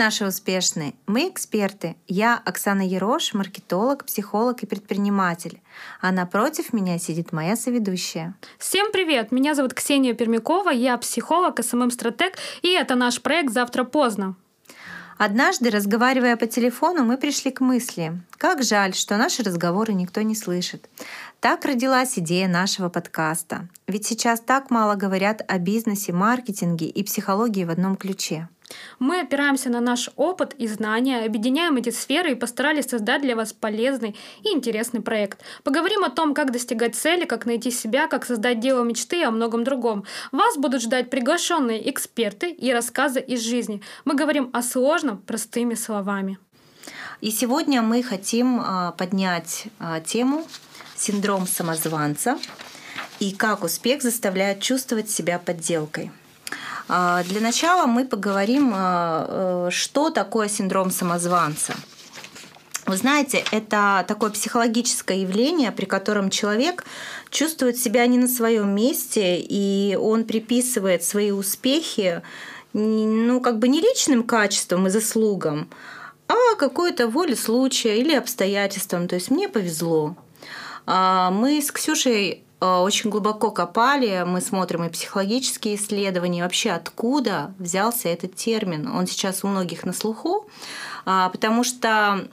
наши успешные! Мы эксперты. Я Оксана Ерош, маркетолог, психолог и предприниматель. А напротив меня сидит моя соведущая. Всем привет! Меня зовут Ксения Пермякова, я психолог, СММ-стратег, и это наш проект «Завтра поздно». Однажды, разговаривая по телефону, мы пришли к мысли, как жаль, что наши разговоры никто не слышит. Так родилась идея нашего подкаста. Ведь сейчас так мало говорят о бизнесе, маркетинге и психологии в одном ключе. Мы опираемся на наш опыт и знания, объединяем эти сферы и постарались создать для вас полезный и интересный проект. Поговорим о том, как достигать цели, как найти себя, как создать дело мечты и о многом другом. Вас будут ждать приглашенные эксперты и рассказы из жизни. Мы говорим о сложном простыми словами. И сегодня мы хотим а, поднять а, тему синдром самозванца и как успех заставляет чувствовать себя подделкой. А, для начала мы поговорим, а, э, что такое синдром самозванца. Вы знаете, это такое психологическое явление, при котором человек чувствует себя не на своем месте, и он приписывает свои успехи ну, как бы не личным качествам и заслугам, а какой-то воле случая или обстоятельствам. То есть мне повезло. А, мы с Ксюшей очень глубоко копали, мы смотрим и психологические исследования, вообще откуда взялся этот термин. Он сейчас у многих на слуху, а, потому что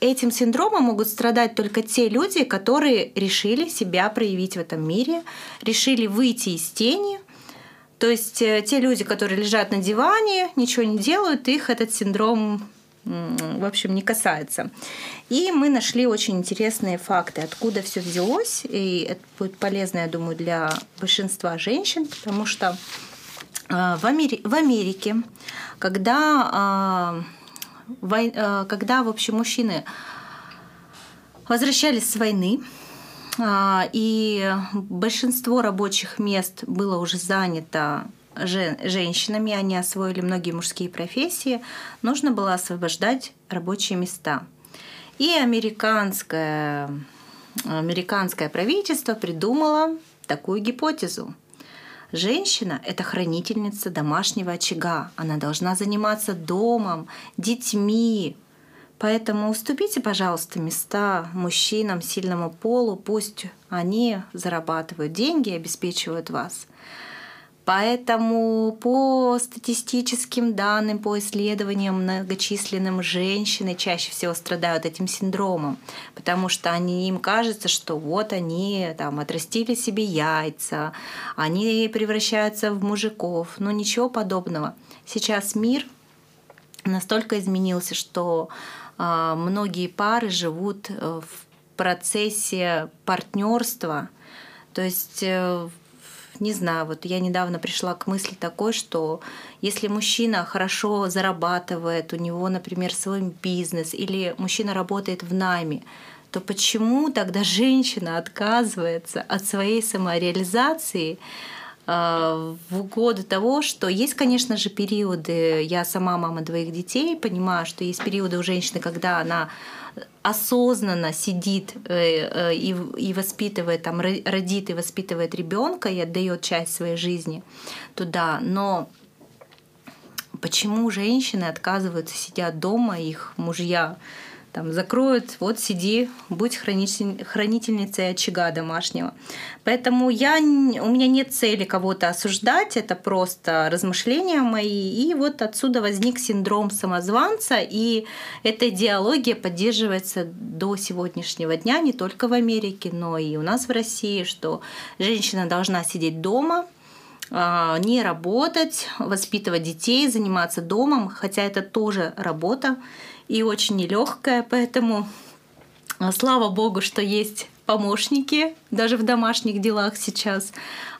этим синдромом могут страдать только те люди, которые решили себя проявить в этом мире, решили выйти из тени, то есть э, те люди, которые лежат на диване, ничего не делают, их этот синдром в общем, не касается. И мы нашли очень интересные факты, откуда все взялось. И это будет полезно, я думаю, для большинства женщин, потому что а, в, Амери- в Америке, когда, а, а, когда в общем, мужчины возвращались с войны, и большинство рабочих мест было уже занято женщинами, они освоили многие мужские профессии, нужно было освобождать рабочие места. И американское, американское правительство придумало такую гипотезу. Женщина – это хранительница домашнего очага. Она должна заниматься домом, детьми. Поэтому уступите, пожалуйста, места мужчинам, сильному полу. Пусть они зарабатывают деньги и обеспечивают вас. Поэтому по статистическим данным, по исследованиям многочисленным женщины чаще всего страдают этим синдромом, потому что они, им кажется, что вот они там отрастили себе яйца, они превращаются в мужиков, но ничего подобного. Сейчас мир настолько изменился, что э, многие пары живут э, в процессе партнерства, то есть э, не знаю, вот я недавно пришла к мысли такой, что если мужчина хорошо зарабатывает, у него, например, свой бизнес, или мужчина работает в найме, то почему тогда женщина отказывается от своей самореализации в угоду того, что есть, конечно же, периоды, я сама мама двоих детей, понимаю, что есть периоды у женщины, когда она осознанно сидит э, э, и, и воспитывает, там, родит и воспитывает ребенка и отдает часть своей жизни туда, но почему женщины отказываются, сидят дома, их мужья там закроют, вот сиди, будь хранитель, хранительницей очага домашнего. Поэтому я, у меня нет цели кого-то осуждать, это просто размышления мои. И вот отсюда возник синдром самозванца, и эта идеология поддерживается до сегодняшнего дня не только в Америке, но и у нас в России, что женщина должна сидеть дома, а, не работать, воспитывать детей, заниматься домом, хотя это тоже работа и очень нелегкая, поэтому а, слава богу, что есть помощники даже в домашних делах сейчас.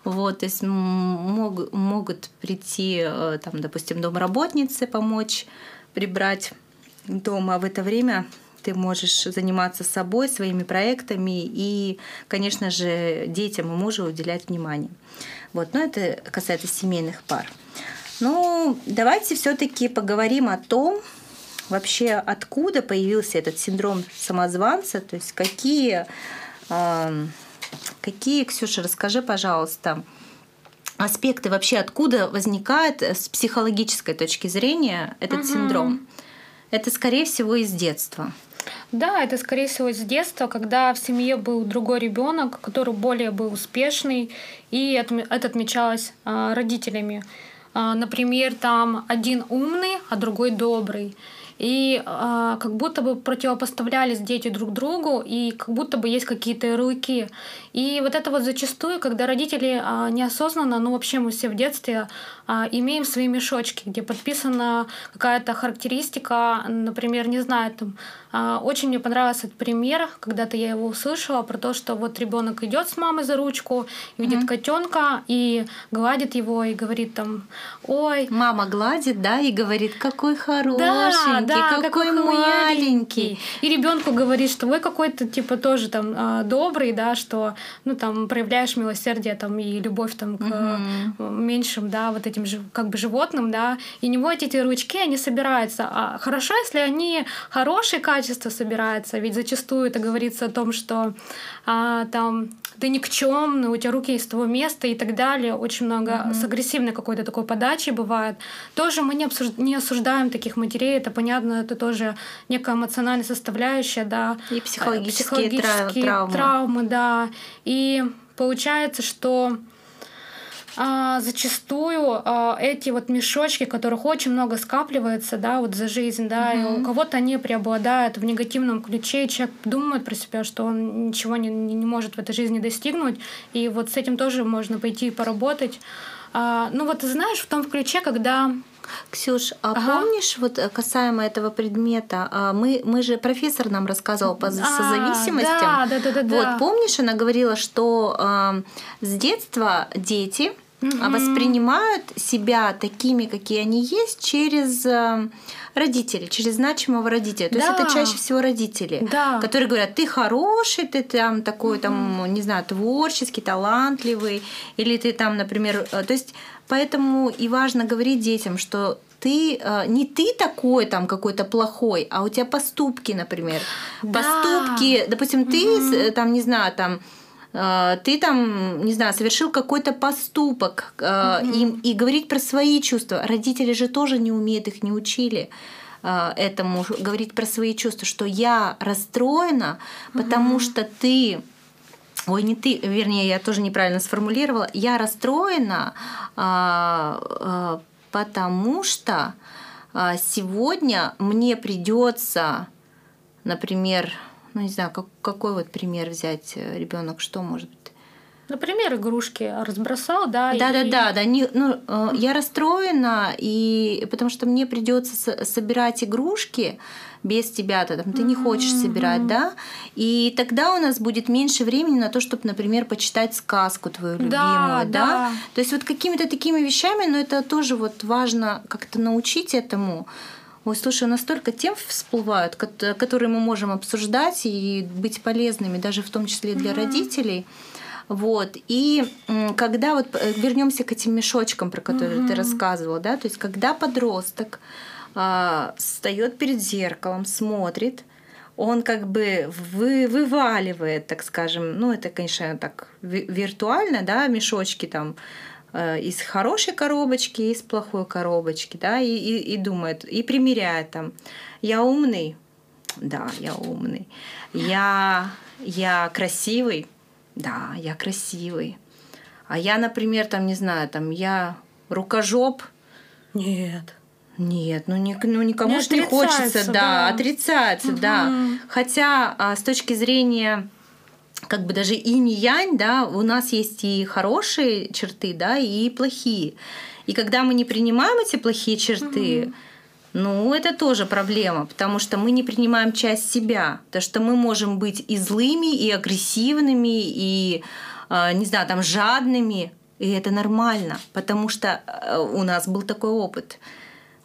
Вот, то есть мог, могут прийти, э, там, допустим, домработницы помочь прибрать дома. А в это время ты можешь заниматься собой, своими проектами и, конечно же, детям и мужу уделять внимание. Вот, но это касается семейных пар. Ну, давайте все-таки поговорим о том, вообще откуда появился этот синдром самозванца, то есть какие, какие, Ксюша, расскажи, пожалуйста, аспекты вообще, откуда возникает с психологической точки зрения этот угу. синдром. Это, скорее всего, из детства. Да, это, скорее всего, из детства, когда в семье был другой ребенок, который более был успешный, и это отмечалось а, родителями. А, например, там один умный, а другой добрый и э, как будто бы противопоставлялись дети друг другу, и как будто бы есть какие-то ярлыки. И вот это вот зачастую, когда родители э, неосознанно, ну вообще мы все в детстве э, имеем свои мешочки, где подписана какая-то характеристика, например, не знаю, там очень мне понравился этот пример, когда-то я его услышала про то, что вот ребенок идет с мамой за ручку, видит mm-hmm. котенка и гладит его и говорит там, ой, мама гладит, да, и говорит, какой хороший. Да, да, какой, какой маленький. И ребенку говорит, что вы какой-то типа тоже там а, добрый, да, что ну там проявляешь милосердие там и любовь там к угу. меньшим, да, вот этим как бы животным, да, и не вот эти ручки, они собираются. А хорошо, если они хорошие качества собираются, ведь зачастую это говорится о том, что а, там ты никчемный, у тебя руки есть того места и так далее. Очень много mm-hmm. с агрессивной какой-то такой подачи бывает. Тоже мы не, обсуж... не осуждаем таких матерей, это понятно, это тоже некая эмоциональная составляющая, да. И психологические, психологические травмы. травмы, да. И получается, что а, зачастую а, эти вот мешочки, которых очень много скапливается, да, вот за жизнь, да, угу. и у кого-то они преобладают в негативном ключе, и человек думает про себя, что он ничего не, не может в этой жизни достигнуть, и вот с этим тоже можно пойти и поработать. А, ну вот знаешь, в том ключе, когда Ксюш, а ага. помнишь, вот э, касаемо этого предмета, а, мы, мы же профессор нам рассказывал по а, созависимостям. Да, да, да, да, вот, помнишь, она говорила, что э, с детства дети угу. воспринимают себя такими, какие они есть, через э, родителей, через значимого родителя. То да. есть это чаще всего родители, да. которые говорят, ты хороший, ты там такой, угу. там, не знаю, творческий, талантливый, или ты там, например, э, то есть поэтому и важно говорить детям, что ты не ты такой там какой-то плохой, а у тебя поступки, например, да. поступки, допустим, ты там не знаю там Э, ты там, не знаю, совершил какой-то поступок, угу. и, и говорить про свои чувства. Родители же тоже не умеют, их не учили э, этому говорить про свои чувства, что я расстроена, потому угу. что ты Ой, не ты, вернее, я тоже неправильно сформулировала. Я расстроена, потому что сегодня мне придется, например, ну, не знаю, как, какой вот пример взять э, ребенок, что может быть? Например, игрушки разбросал, да? Да, и... да, да, да. Не, ну, э, я расстроена, и потому что мне придется собирать игрушки без тебя, -то, там, ты не хочешь собирать, да? И тогда у нас будет меньше времени на то, чтобы, например, почитать сказку твою любимую, да? да? да. То есть вот какими-то такими вещами, но это тоже вот важно как-то научить этому. Ой, слушай, у нас столько тем всплывают, которые мы можем обсуждать и быть полезными, даже в том числе для mm-hmm. родителей. Вот. И когда вот э, вернемся к этим мешочкам, про которые mm-hmm. ты рассказывала, да, то есть когда подросток а, встает перед зеркалом, смотрит, он как бы вы, вываливает, так скажем, ну это, конечно, так виртуально, да, мешочки там Э, из хорошей коробочки, из плохой коробочки, да, и, и, и думает, и примеряет там, я умный, да, я умный, я, я красивый, да, я красивый, а я, например, там, не знаю, там, я рукожоп, нет, нет, ну, не, ну никому не, не хочется, да, да. отрицается, угу. да. Хотя а, с точки зрения как бы даже и не янь, да, у нас есть и хорошие черты, да, и плохие. И когда мы не принимаем эти плохие черты, угу. ну, это тоже проблема, потому что мы не принимаем часть себя, потому что мы можем быть и злыми, и агрессивными, и, а, не знаю, там, жадными, и это нормально, потому что э, у нас был такой опыт.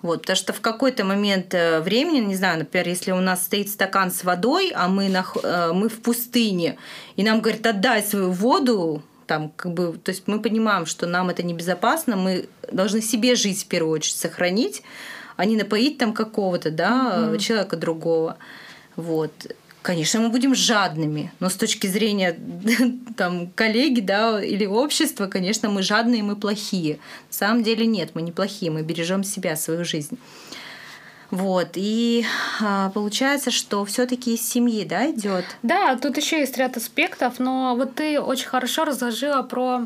Вот, потому что в какой-то момент э, времени, не знаю, например, если у нас стоит стакан с водой, а мы, на, э, мы в пустыне, и нам говорят, отдай свою воду, там, как бы, то есть мы понимаем, что нам это небезопасно, мы должны себе жить в первую очередь, сохранить, а не напоить там какого-то, да, mm-hmm. человека другого. Вот. Конечно, мы будем жадными, но с точки зрения там, коллеги да, или общества, конечно, мы жадные, мы плохие. На самом деле нет, мы не плохие, мы бережем себя, свою жизнь. Вот. И а, получается, что все-таки из семьи, да, идет. Да, тут еще есть ряд аспектов, но вот ты очень хорошо разложила про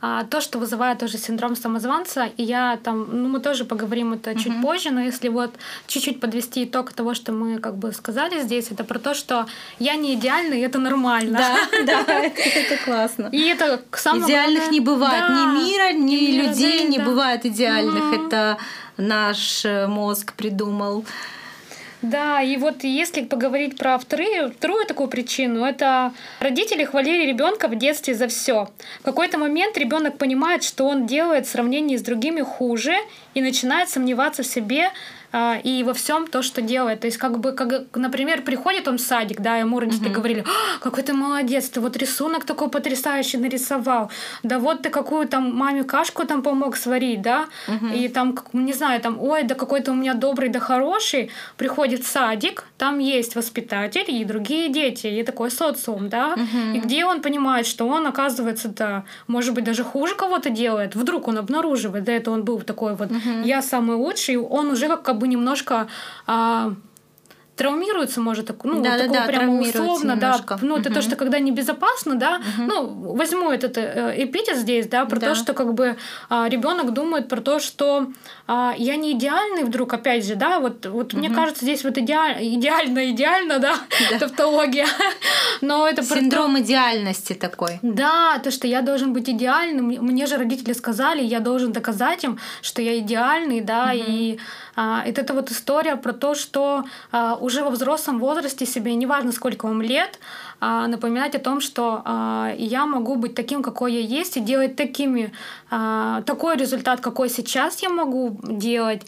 а, то, что вызывает тоже синдром самозванца. И я там, ну, мы тоже поговорим это uh-huh. чуть позже, но если вот чуть-чуть подвести итог того, что мы как бы сказали здесь, это про то, что я не идеальна, и это нормально. Да, да, это классно. И это самое Идеальных не бывает ни мира, ни людей не бывает идеальных. Это наш э, мозг придумал. Да, и вот если поговорить про вторые, вторую такую причину, это родители хвалили ребенка в детстве за все. В какой-то момент ребенок понимает, что он делает в сравнении с другими хуже и начинает сомневаться в себе, а, и во всем то, что делает. То есть, как бы, как, например, приходит он в садик, да, ему родители uh-huh. говорили, а, какой ты молодец, ты вот рисунок такой потрясающий нарисовал, да вот ты какую там маме кашку там помог сварить, да, uh-huh. и там, не знаю, там, ой, да какой ты у меня добрый, да хороший, приходит в садик, там есть воспитатель и другие дети, и такой социум, да, uh-huh. и где он понимает, что он, оказывается, да, может быть, даже хуже кого-то делает, вдруг он обнаруживает, до этого он был такой вот, uh-huh. я самый лучший, он уже как бы немножко а, травмируется, может, ну, да, вот да, прямо условно, немножко. да, ну, это угу. то, что когда небезопасно, да, угу. ну, возьму этот э, эпитет здесь, да, про да. то, что как бы а, ребенок думает про то, что а, я не идеальный вдруг, опять же, да, вот, вот угу. мне кажется, здесь вот идеаль, идеально, идеально, да, да. тавтология, но это Синдром про... идеальности такой. Да, то, что я должен быть идеальным, мне же родители сказали, я должен доказать им, что я идеальный, да, угу. и это, это вот история про то, что а, уже во взрослом возрасте себе, неважно сколько вам лет, а, напоминать о том, что я могу быть таким, какой я есть, и делать такими, такой результат, какой сейчас я могу делать.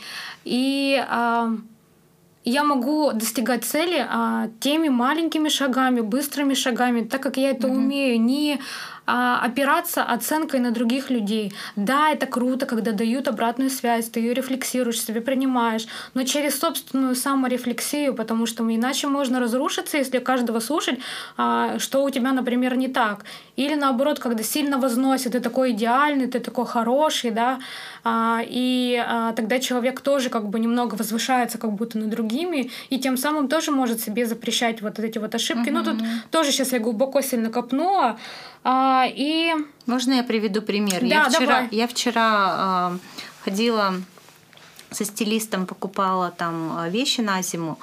И я могу достигать цели а, теми маленькими шагами, быстрыми шагами, так как я это mm-hmm. умею, не а, опираться оценкой на других людей. Да, это круто, когда дают обратную связь, ты ее рефлексируешь, себе принимаешь, но через собственную саморефлексию, потому что иначе можно разрушиться, если каждого слушать, а, что у тебя, например, не так. Или наоборот, когда сильно возносит, ты такой идеальный, ты такой хороший, да, и а, тогда человек тоже как бы немного возвышается как будто над другими, и тем самым тоже может себе запрещать вот эти вот ошибки. Uh-huh. Ну тут тоже сейчас я глубоко сильно копнула, а, и... Можно я приведу пример? Да, я вчера, давай. Я вчера а, ходила со стилистом, покупала там а, вещи на зиму.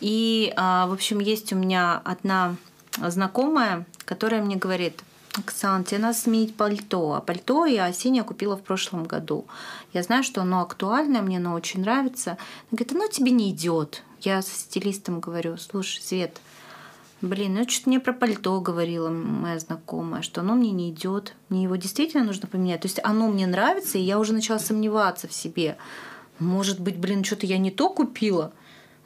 И, а, в общем, есть у меня одна знакомая, которая мне говорит, Оксана, тебе надо сменить пальто. А пальто я осеннее купила в прошлом году. Я знаю, что оно актуальное, мне оно очень нравится. Она говорит, оно тебе не идет. Я со стилистом говорю, слушай, Свет, Блин, ну что-то мне про пальто говорила моя знакомая, что оно мне не идет. Мне его действительно нужно поменять. То есть оно мне нравится, и я уже начала сомневаться в себе. Может быть, блин, что-то я не то купила.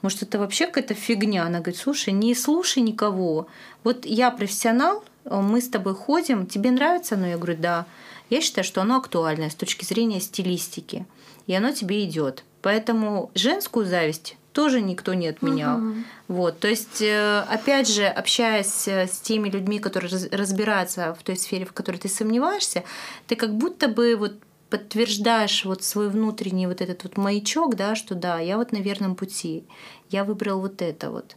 Может, это вообще какая-то фигня. Она говорит, слушай, не слушай никого. Вот я профессионал, мы с тобой ходим, тебе нравится оно? Я говорю, да. Я считаю, что оно актуальное с точки зрения стилистики, и оно тебе идет. Поэтому женскую зависть тоже никто не отменял. Угу. Вот, то есть, э, опять же, общаясь э, с теми людьми, которые разбираются в той сфере, в которой ты сомневаешься, ты как будто бы вот подтверждаешь вот свой внутренний вот этот вот маячок, да, что да, я вот на верном пути, я выбрал вот это вот.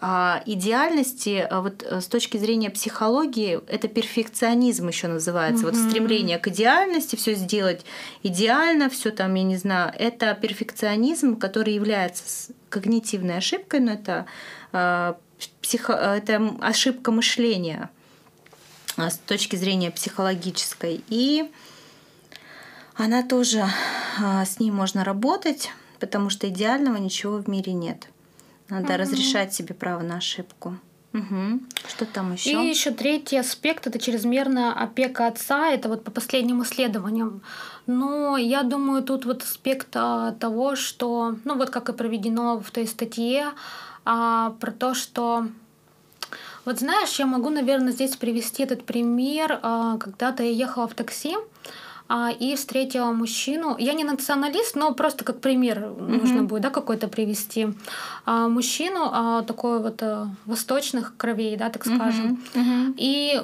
А идеальности, а вот э, с точки зрения психологии, это перфекционизм еще называется. Mm-hmm. Вот стремление к идеальности, все сделать идеально, все там, я не знаю, это перфекционизм, который является когнитивной ошибкой, но это, э, психо, это ошибка мышления а, с точки зрения психологической. И она тоже, а, с ней можно работать, потому что идеального ничего в мире нет. Надо угу. разрешать себе право на ошибку. Угу. Что там еще? И еще третий аспект это чрезмерная опека отца. Это вот по последним исследованиям. Но я думаю, тут вот аспект а, того, что, ну вот как и проведено в той статье, а, про то, что вот знаешь, я могу, наверное, здесь привести этот пример. А, когда-то я ехала в такси, и встретила мужчину. Я не националист, но просто как пример mm-hmm. нужно будет да, какой-то привести. А, мужчину а, такой вот а, восточных кровей, да, так скажем. Mm-hmm. Mm-hmm. И,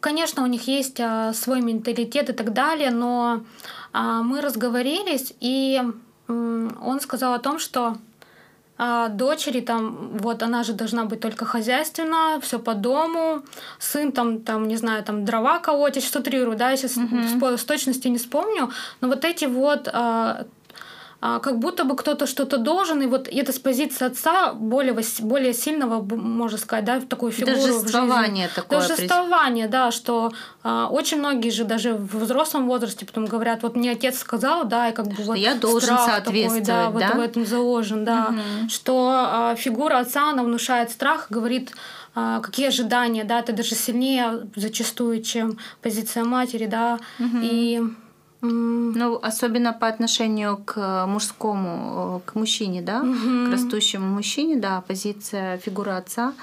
конечно, у них есть а, свой менталитет и так далее, но а, мы разговорились, и он сказал о том, что а дочери там, вот она же должна быть только хозяйственная, все по дому, сын там, там, не знаю, там дрова колотить, что трирую, да, я сейчас mm-hmm. с точности не вспомню, но вот эти вот а, как будто бы кто-то что-то должен, и вот это с позиции отца более, более сильного, можно сказать, да, в такую фигуру Дожествование в жизни. такое. Дожествование, да, что а, очень многие же даже в взрослом возрасте потом говорят, вот мне отец сказал, да, и как бы вот я должен соответствовать, такой, да, да, вот в этом заложен, да, угу. что а, фигура отца, она внушает страх, говорит, а, какие ожидания, да, это даже сильнее зачастую, чем позиция матери, да, угу. и ну, особенно по отношению к мужскому, э, к мужчине, да, mm-hmm. к растущему мужчине, да, позиция фигуры отца,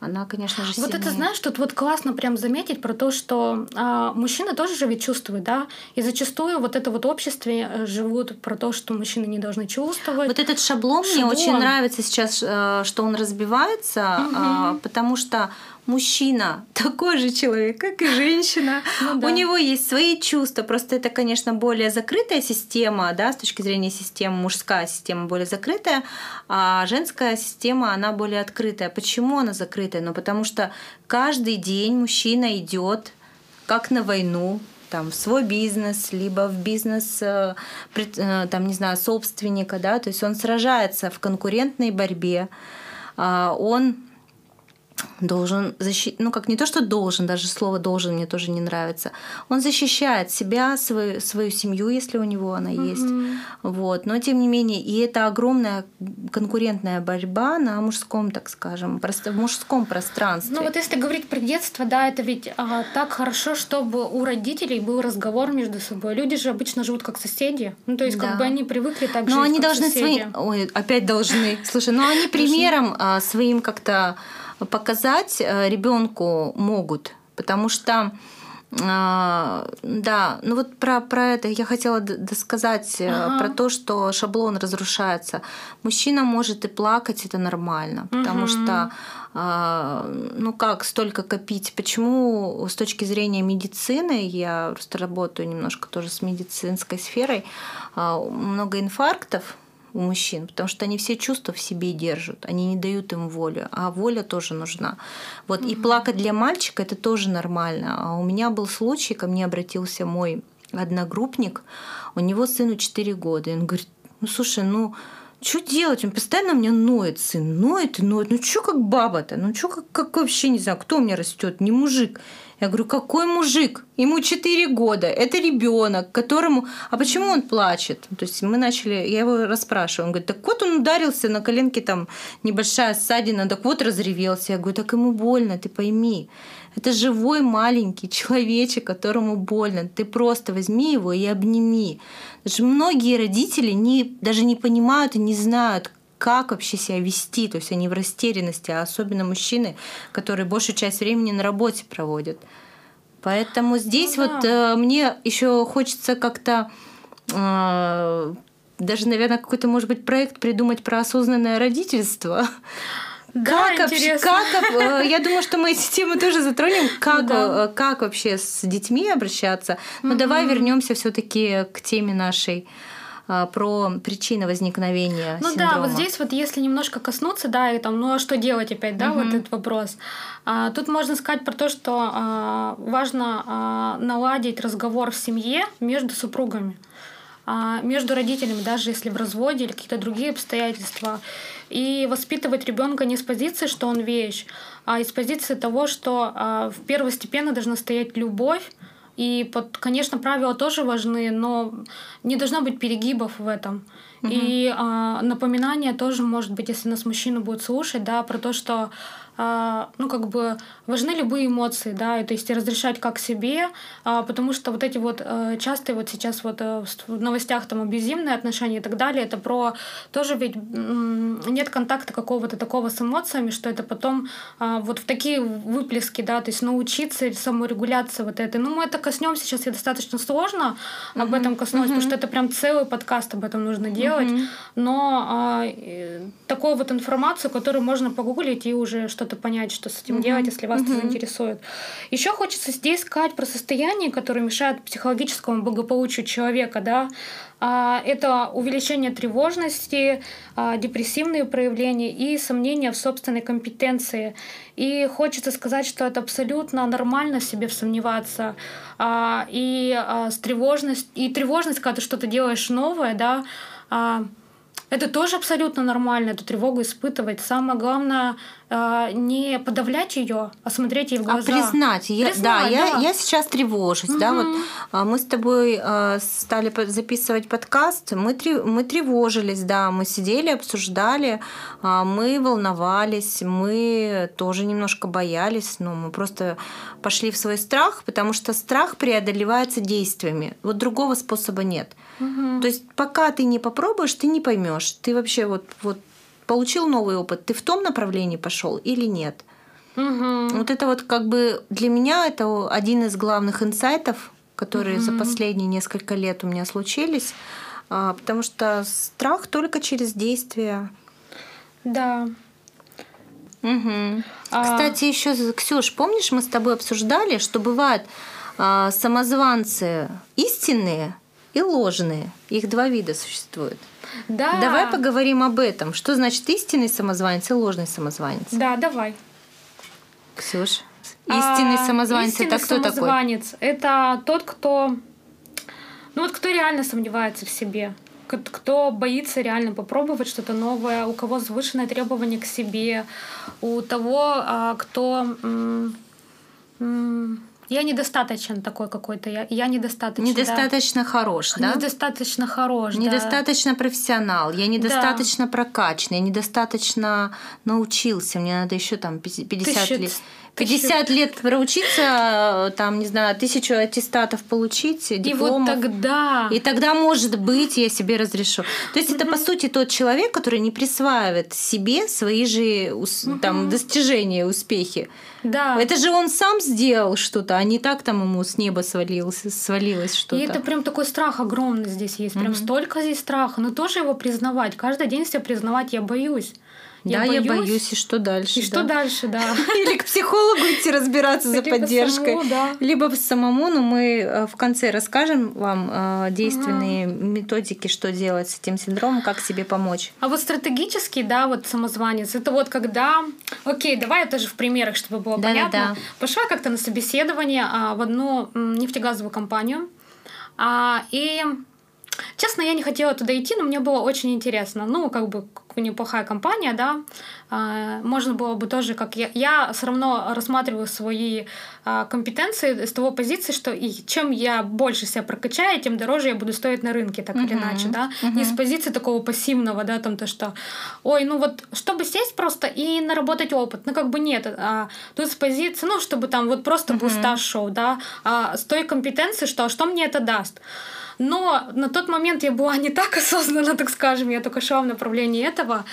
она, конечно же, сильнее. Вот это, знаешь, тут вот классно прям заметить про то, что а, мужчины тоже же ведь чувствуют, да, и зачастую вот это вот обществе э, живут про то, что мужчины не должны чувствовать. Вот этот шаблон, шаблон. мне очень нравится сейчас, э, что он разбивается, угу. потому что мужчина такой же человек, как и женщина. Ну, да. У него есть свои чувства. Просто это, конечно, более закрытая система, да, с точки зрения системы, мужская система более закрытая, а женская система, она более открытая. Почему она закрытая? Ну, потому что каждый день мужчина идет как на войну, там, в свой бизнес, либо в бизнес, э, э, там, не знаю, собственника, да, то есть он сражается в конкурентной борьбе, а, он должен защитить, ну как не то, что должен, даже слово должен мне тоже не нравится. Он защищает себя, свою, свою семью, если у него она mm-hmm. есть. Вот. Но тем не менее, и это огромная конкурентная борьба на мужском, так скажем, просто в мужском пространстве. Ну вот если говорить про детство, да, это ведь а, так хорошо, чтобы у родителей был разговор между собой. Люди же обычно живут как соседи. Ну то есть да. как бы они привыкли так но жить, они должны соседи. своим... Ой, опять должны. Слушай, но они примером а, своим как-то показать э, ребенку могут, потому что а, да, ну вот про, про это я хотела досказать, э, ага. про то, что шаблон разрушается. Мужчина может и плакать, это нормально, потому угу. что, ну как, столько копить. Почему с точки зрения медицины, я просто работаю немножко тоже с медицинской сферой, много инфарктов, у мужчин, потому что они все чувства в себе держат, они не дают им волю, а воля тоже нужна. Вот mm-hmm. и плакать для мальчика это тоже нормально. А у меня был случай, ко мне обратился мой одногруппник, у него сыну 4 года, и он говорит, ну слушай, ну что делать? Он постоянно мне ноет, сын, ноет и ноет. Ну что как баба-то? Ну что как, как вообще, не знаю, кто у меня растет? Не мужик. Я говорю, какой мужик? Ему 4 года, это ребенок, которому... А почему он плачет? То есть мы начали, я его расспрашиваю, он говорит, так вот он ударился на коленке, там небольшая ссадина, так вот разревелся. Я говорю, так ему больно, ты пойми. Это живой маленький человечек, которому больно. Ты просто возьми его и обними. Даже многие родители не, даже не понимают и не знают, как вообще себя вести. То есть они в растерянности, а особенно мужчины, которые большую часть времени на работе проводят. Поэтому здесь ну, да. вот э, мне еще хочется как-то э, даже, наверное, какой-то, может быть, проект придумать про осознанное родительство. Да, как, вообще, как э, я думаю, что мы эти темы тоже затронем, как, ну, да. Э, как вообще с детьми обращаться. Но угу. давай вернемся все-таки к теме нашей а, про причины возникновения ну синдрома. да, вот здесь вот если немножко коснуться, да, и там, ну а что делать опять, да, угу. вот этот вопрос. А, тут можно сказать про то, что а, важно а, наладить разговор в семье между супругами а, между родителями, даже если в разводе или какие-то другие обстоятельства, и воспитывать ребенка не с позиции, что он вещь, а из позиции того, что а, в первостепенно должна стоять любовь, и, под, конечно, правила тоже важны, но не должно быть перегибов в этом. И а, напоминание тоже может быть, если нас мужчина будет слушать, да, про то, что ну, как бы важны любые эмоции, да, и, то есть разрешать как себе, а, потому что вот эти вот э, частые вот сейчас вот э, в новостях там абьюзивные отношения и так далее, это про тоже ведь нет контакта какого-то такого с эмоциями, что это потом а, вот в такие выплески, да, то есть научиться саморегуляться вот этой. Ну, мы это коснемся сейчас, и достаточно сложно uh-huh. об этом коснуться, uh-huh. потому что это прям целый подкаст об этом нужно делать, uh-huh. но такую вот информацию, которую можно погуглить и уже что что-то понять, что с этим угу. делать, если вас угу. это заинтересует. Еще хочется здесь сказать про состояние, которое мешает психологическому благополучию человека, да. А, это увеличение тревожности, а, депрессивные проявления и сомнения в собственной компетенции. И хочется сказать, что это абсолютно нормально в себе сомневаться. А, и с тревожность, и тревожность, когда ты что-то делаешь новое, да, это тоже абсолютно нормально, эту тревогу испытывать. Самое главное э, не подавлять ее, а смотреть ей в глаза. А признать. Я, признать да, да. Я, я сейчас тревожусь. Угу. Да, вот, а, мы с тобой э, стали записывать подкаст, мы, мы тревожились, да, мы сидели, обсуждали, э, мы волновались, мы тоже немножко боялись, но мы просто пошли в свой страх, потому что страх преодолевается действиями. Вот другого способа нет. Угу. То есть пока ты не попробуешь, ты не поймешь. Ты вообще вот, вот получил новый опыт, ты в том направлении пошел или нет. Угу. Вот это вот как бы для меня это один из главных инсайтов, которые угу. за последние несколько лет у меня случились, а, потому что страх только через действие. Да. Угу. А... Кстати, еще, Ксюш, помнишь, мы с тобой обсуждали, что бывают а, самозванцы истинные и ложные. Их два вида существует. Да. Давай поговорим об этом. Что значит истинный самозванец и ложный самозванец? Да, давай. Ксюш, истинный а, самозванец истинный это кто самозванец такой? Это тот, кто, ну вот кто реально сомневается в себе, кто боится реально попробовать что-то новое, у кого завышенное требование к себе, у того, а, кто я недостаточно такой какой-то, я, я недостаточно. Недостаточно да. хорош, да? Недостаточно хорош, Недостаточно да. профессионал, я недостаточно да. прокачан, я недостаточно научился, мне надо еще там 50 Тысячу... лет. 50 лет проучиться, там, не знаю, тысячу аттестатов получить, дипломов. И вот тогда... И тогда, может быть, я себе разрешу. То есть это, по сути, тот человек, который не присваивает себе свои же там, достижения, успехи. Да. Это же он сам сделал что-то, а не так там ему с неба свалилось, свалилось что-то. И это прям такой страх огромный здесь есть. Прям mm-hmm. столько здесь страха. Но тоже его признавать. Каждый день себя признавать я боюсь. Я да, боюсь. я боюсь, и что дальше? И да? что дальше, да. Или к психологу идти разбираться за поддержкой. Самому, да. Либо самому, но мы э, в конце расскажем вам э, действенные методики, что делать с этим синдромом, как себе помочь. А вот стратегический, да, вот самозванец, это вот когда... Окей, давай это же в примерах, чтобы было да, понятно. Да. Пошла как-то на собеседование а, в одну нефтегазовую компанию, а, и Честно, я не хотела туда идти, но мне было очень интересно. Ну, как бы неплохая компания, да. А, можно было бы тоже, как я, я все равно рассматриваю свои а, компетенции с того позиции, что и чем я больше себя прокачаю, тем дороже я буду стоить на рынке, так uh-huh. или иначе, да. Uh-huh. Не с позиции такого пассивного, да, там то, что, ой, ну вот, чтобы сесть просто и наработать опыт, ну как бы нет, а тут с позиции, ну, чтобы там вот просто uh-huh. был стаж шоу, да, а с той компетенции, что, а что мне это даст. Но на тот момент я была не так осознанна, так скажем, я только шла в направлении этого этого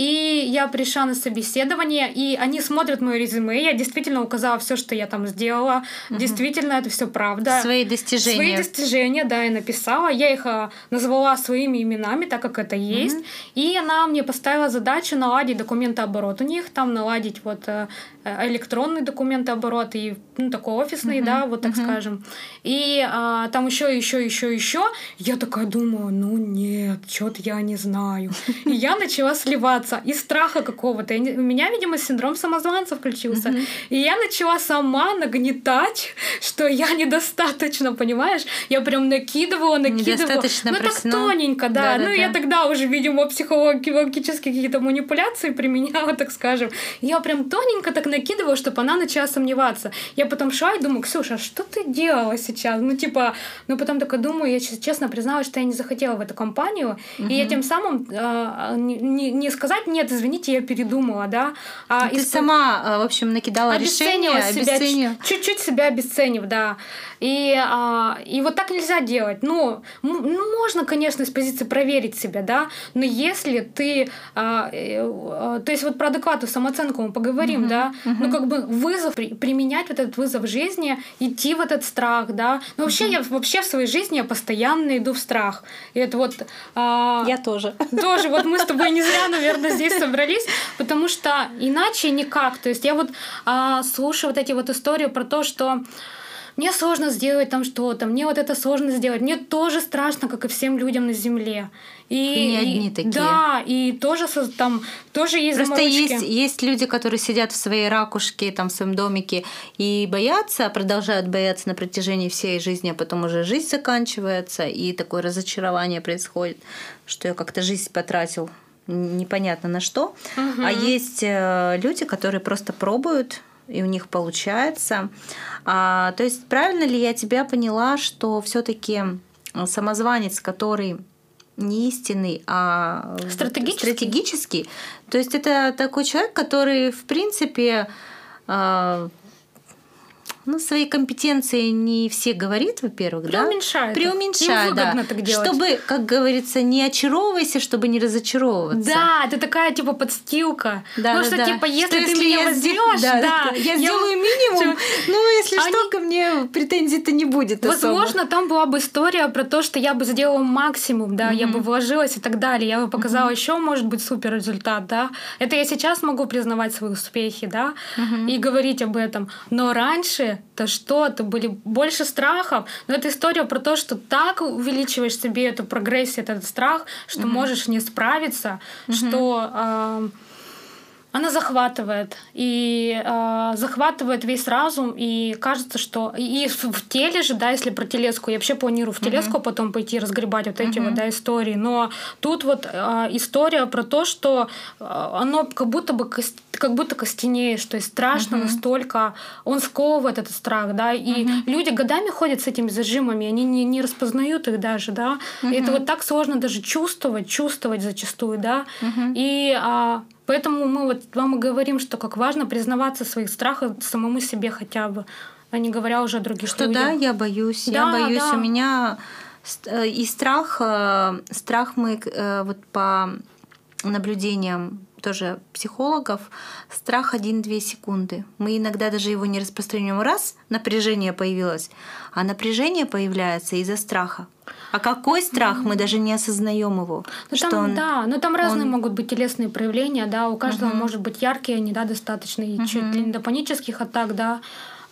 и я пришла на собеседование, и они смотрят мое резюме. Я действительно указала все, что я там сделала. Угу. Действительно, это все правда. Свои достижения. Свои достижения, да, я написала. Я их а, назвала своими именами, так как это есть. Угу. И она мне поставила задачу наладить документооборот у них, там наладить вот э, электронный документооборот и ну, такой офисный, uh да, вот так uh скажем. И а, там еще, еще, еще, еще. Я такая думаю, ну нет, что-то я не знаю. И я начала сливаться самозванца, из страха какого-то. У меня, видимо, синдром самозванца включился. Mm-hmm. И я начала сама нагнетать, что я недостаточно, понимаешь? Я прям накидывала, накидывала. Недостаточно ну, так тоненько, да. да ну, да, я тогда уже, видимо, психологические какие-то манипуляции применяла, так скажем. Я прям тоненько так накидывала, чтобы она начала сомневаться. Я потом шла и думаю, Ксюша, а что ты делала сейчас? Ну, типа, ну, потом только думаю, я честно призналась, что я не захотела в эту компанию. Угу. И я тем самым э, не, не сказать, нет, извините, я передумала, да. А Ты исп... сама, э, в общем, накидала решение, обесценила. Чуть-чуть себя обесценив, да. И, а, и вот так нельзя делать. Ну, ну, можно, конечно, с позиции проверить себя, да, но если ты, а, э, то есть вот про адекватную самооценку мы поговорим, uh-huh, да, uh-huh. ну как бы вызов, применять вот этот вызов жизни, идти в этот страх, да. Но вообще uh-huh. я вообще в своей жизни я постоянно иду в страх. И это вот... А, я тоже. Тоже, вот мы с тобой не зря, наверное, здесь собрались, потому что иначе никак. То есть я вот а, слушаю вот эти вот истории про то, что мне сложно сделать там что-то, мне вот это сложно сделать, мне тоже страшно, как и всем людям на Земле. И, и не одни такие. Да, и тоже там тоже есть Просто есть, есть люди, которые сидят в своей ракушке, там, в своем домике и боятся, продолжают бояться на протяжении всей жизни, а потом уже жизнь заканчивается, и такое разочарование происходит, что я как-то жизнь потратил непонятно на что. Угу. А есть э, люди, которые просто пробуют и у них получается. А, то есть правильно ли я тебя поняла, что все-таки самозванец, который не истинный, а стратегический. стратегический, то есть это такой человек, который в принципе ну, свои компетенции не все говорит, во-первых, да? Преуменьшает. Преуменьшает, да. так делать. Чтобы, как говорится, не очаровывайся, чтобы не разочаровываться. Да, это такая, типа, подстилка. Да, ну, да, что, да. типа, если что, ты если меня возьмешь, да, да, я, я сделаю минимум, ну, если Они... что, ко мне претензий-то не будет Возможно, особо. там была бы история про то, что я бы сделала максимум, да, mm-hmm. я бы вложилась и так далее, я бы показала mm-hmm. еще, может быть, супер результат, да. Это я сейчас могу признавать свои успехи, да, mm-hmm. и говорить об этом. Но раньше то что, то были больше страхов. Но это история про то, что так увеличиваешь себе эту прогрессию, этот страх, что mm-hmm. можешь не справиться, mm-hmm. что э, она захватывает и э, захватывает весь разум и кажется что и в, теле же да если про телеску я вообще планирую в телеску uh-huh. потом пойти разгребать вот эти uh-huh. вот да истории но тут вот э, история про то что э, оно как будто бы как будто костенеешь то есть страшно uh-huh. настолько он сковывает этот страх да и uh-huh. люди годами ходят с этими зажимами они не, не распознают их даже да и это вот так сложно даже чувствовать чувствовать зачастую да uh-huh. и э, Поэтому мы вот вам и говорим, что как важно признаваться в своих страхах самому себе хотя бы, а не говоря уже о других что людях. да, я боюсь, да, я боюсь, да. у меня э, и страх, э, страх мы э, вот по наблюдениям тоже психологов, страх 1-2 секунды. Мы иногда даже его не распространяем. Раз напряжение появилось, а напряжение появляется из-за страха. А какой страх, мы даже не осознаем его. Ну, что там, он, да, но там разные он... могут быть телесные проявления, да, у каждого угу. может быть яркие, они, да, достаточно, и угу. чуть ли не до панических атак, да.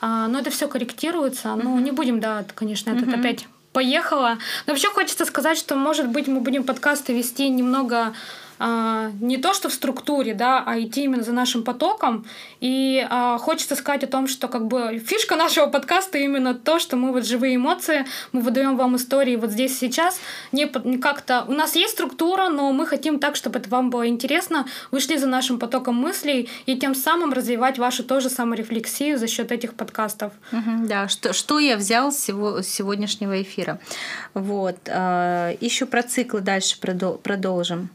А, но это все корректируется. Угу. Ну, не будем, да, конечно, угу. этот опять поехала. Но вообще хочется сказать, что, может быть, мы будем подкасты вести немного а, не то что в структуре, да, а идти именно за нашим потоком. И а, хочется сказать о том, что как бы фишка нашего подкаста именно то, что мы вот живые эмоции, мы выдаем вам истории вот здесь сейчас. Не, как-то у нас есть структура, но мы хотим так, чтобы это вам было интересно. Вышли за нашим потоком мыслей и тем самым развивать вашу тоже саморефлексию за счет этих подкастов. Угу, да, что, что я взял с сегодняшнего эфира. Вот. А, Еще про циклы дальше продолжим.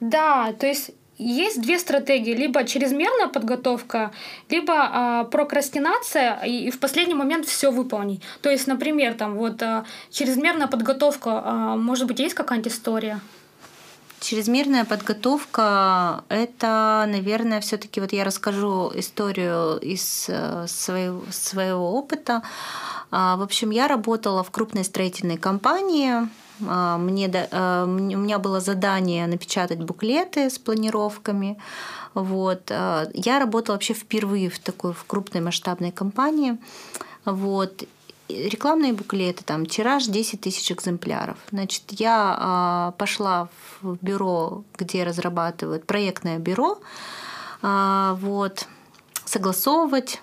Да, то есть есть две стратегии. Либо чрезмерная подготовка, либо а, прокрастинация и, и в последний момент все выполнить. То есть, например, там вот а, чрезмерная подготовка, а, может быть, есть какая-нибудь история? Чрезмерная подготовка — это, наверное, все таки вот я расскажу историю из э, своего, своего опыта. А, в общем, я работала в крупной строительной компании, мне, а, у меня было задание напечатать буклеты с планировками. Вот. А, я работала вообще впервые в такой в крупной масштабной компании. Вот. рекламные буклеты, там тираж 10 тысяч экземпляров. Значит, я а, пошла в бюро, где разрабатывают проектное бюро, а, вот, согласовывать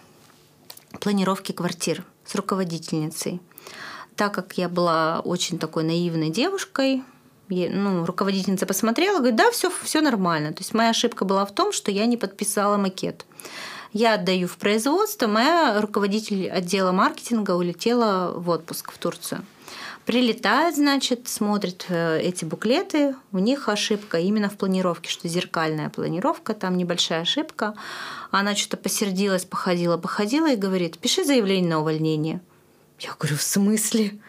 планировки квартир с руководительницей. Так как я была очень такой наивной девушкой, ну, руководительница посмотрела, говорит, да, все, все нормально. То есть моя ошибка была в том, что я не подписала макет. Я отдаю в производство, моя руководитель отдела маркетинга улетела в отпуск в Турцию. Прилетает, значит, смотрит э, эти буклеты, у них ошибка именно в планировке, что зеркальная планировка, там небольшая ошибка. Она что-то посердилась, походила, походила и говорит, пиши заявление на увольнение. Я говорю, в смысле?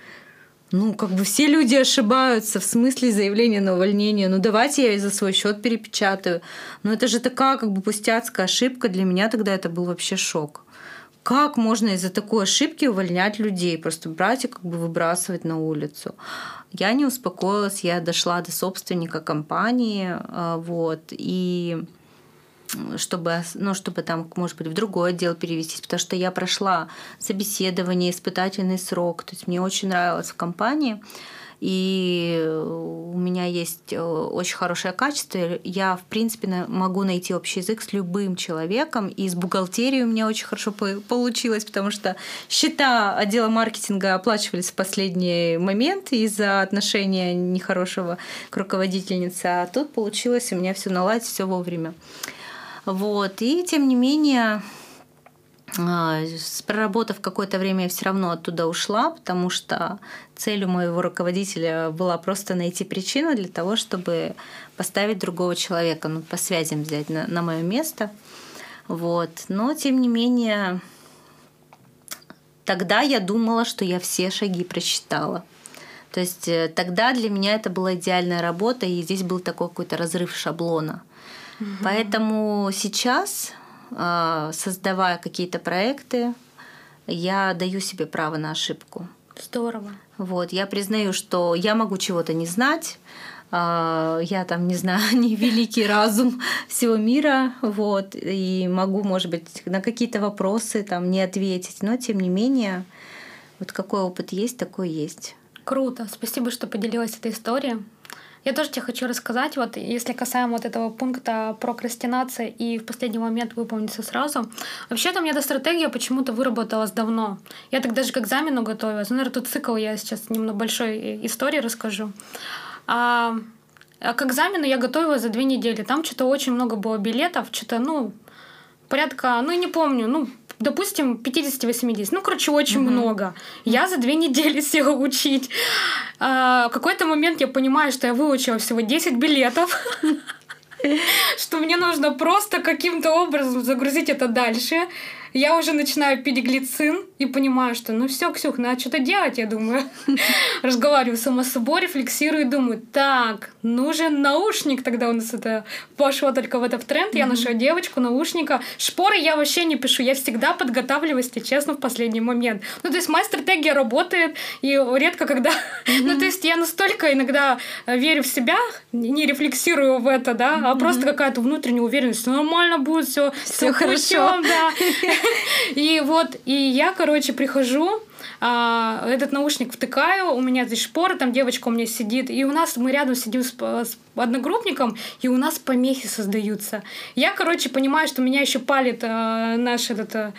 Ну, как бы все люди ошибаются в смысле заявления на увольнение. Ну, давайте я за свой счет перепечатаю. Но это же такая как бы пустяцкая ошибка. Для меня тогда это был вообще шок. Как можно из-за такой ошибки увольнять людей? Просто брать и как бы выбрасывать на улицу. Я не успокоилась, я дошла до собственника компании, а, вот, и чтобы, ну, чтобы там, может быть, в другой отдел перевестись, потому что я прошла собеседование, испытательный срок, то есть мне очень нравилось в компании, и у меня есть э, очень хорошее качество. Я, в принципе, могу найти общий язык с любым человеком, и с бухгалтерией у меня очень хорошо получилось, потому что счета отдела маркетинга оплачивались в последний момент из-за отношения нехорошего к руководительнице, а тут получилось у меня все наладить, все вовремя. Вот. И тем не менее, а, проработав какое-то время, я все равно оттуда ушла, потому что целью моего руководителя была просто найти причину для того, чтобы поставить другого человека, ну, по связям взять на, на мое место. Вот. Но, тем не менее, тогда я думала, что я все шаги просчитала. То есть э, тогда для меня это была идеальная работа, и здесь был такой какой-то разрыв шаблона. Угу. Поэтому сейчас, а, создавая какие-то проекты, я даю себе право на ошибку. Здорово. Вот, я признаю, что я могу чего-то не знать, а, я там, не знаю, не великий разум всего мира, вот, и могу, может быть, на какие-то вопросы там не ответить, но тем не менее, вот какой опыт есть, такой есть. Круто, спасибо, что поделилась этой историей. Я тоже тебе хочу рассказать, вот если касаемо вот этого пункта прокрастинации и в последний момент выполнится сразу. Вообще-то у меня эта стратегия почему-то выработалась давно. Я так даже к экзамену готовилась. Ну, наверное, тут цикл я сейчас немного большой истории расскажу. А, а к экзамену я готовилась за две недели. Там что-то очень много было билетов, что-то, ну, порядка, ну, не помню, ну, допустим, 50-80. Ну, короче, очень mm-hmm. много. Я за две недели села учить. А, в какой-то момент я понимаю, что я выучила всего 10 билетов. Что мне нужно просто каким-то образом загрузить это дальше я уже начинаю пить глицин и понимаю, что ну все, Ксюх, надо что-то делать, я думаю. Разговариваю сама с собой, рефлексирую и думаю, так, нужен наушник. Тогда у нас это пошло только в этот тренд. Я нашла девочку, наушника. Шпоры я вообще не пишу. Я всегда подготавливаюсь, если честно, в последний момент. Ну, то есть моя стратегия работает, и редко когда... ну, то есть я настолько иногда верю в себя, не рефлексирую в это, да, а просто какая-то внутренняя уверенность, нормально будет все, все хорошо, да. И вот, и я, короче, прихожу, а, этот наушник втыкаю, у меня здесь шпоры, там девочка у меня сидит, и у нас, мы рядом сидим с, с одногруппником, и у нас помехи создаются. Я, короче, понимаю, что меня еще палит э, наша этот,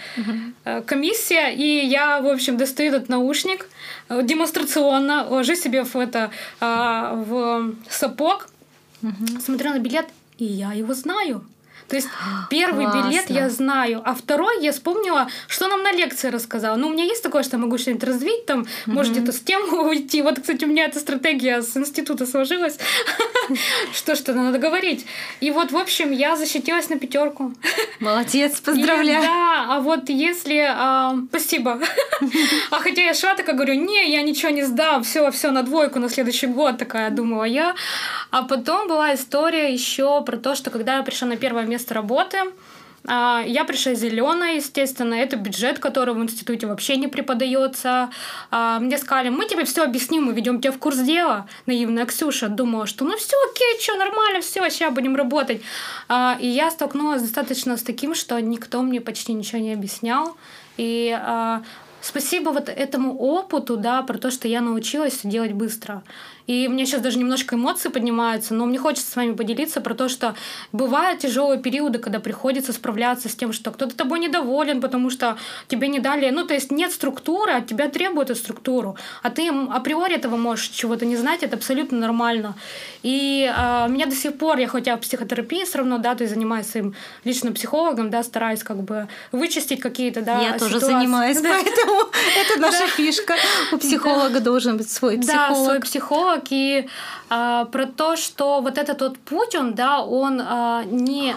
э, комиссия, и я, в общем, достаю этот наушник э, демонстрационно, ложу себе в это, э, в сапог, uh смотрю на билет, и я его знаю. То есть первый Классно. билет я знаю, а второй я вспомнила, что нам на лекции рассказал. Ну, у меня есть такое, что я могу что-нибудь развить, там, угу. может, где-то с тем уйти. Вот, кстати, у меня эта стратегия с института сложилась, что что надо говорить. И вот, в общем, я защитилась на пятерку. Молодец, поздравляю. Да, а вот если... Спасибо. А хотя я шла такая, говорю, не, я ничего не сдам, все, все на двойку на следующий год, такая думала я. А потом была история еще про то, что когда я пришла на первое место работы. А, я пришла зеленая, естественно, это бюджет, который в институте вообще не преподается. А, мне сказали, мы тебе все объясним, мы ведем тебя в курс дела. Наивная Ксюша думала, что ну все окей, что нормально, все, сейчас будем работать. А, и я столкнулась достаточно с таким, что никто мне почти ничего не объяснял. И спасибо вот этому опыту, да, про то, что я научилась делать быстро. И у меня сейчас даже немножко эмоции поднимаются, но мне хочется с вами поделиться про то, что бывают тяжелые периоды, когда приходится справляться с тем, что кто-то тобой недоволен, потому что тебе не дали, ну, то есть нет структуры, от тебя требуют эту структуру, а ты априори этого можешь чего-то не знать, это абсолютно нормально. И э, меня до сих пор, я хотя в психотерапии все равно, да, то есть занимаюсь своим личным психологом, да, стараюсь как бы вычистить какие-то, да, Я тоже занимаюсь, поэтому это наша фишка. У психолога должен быть свой психолог. Да, свой психолог, психолог, и а, про то, что вот этот вот путь, он, да, он а, не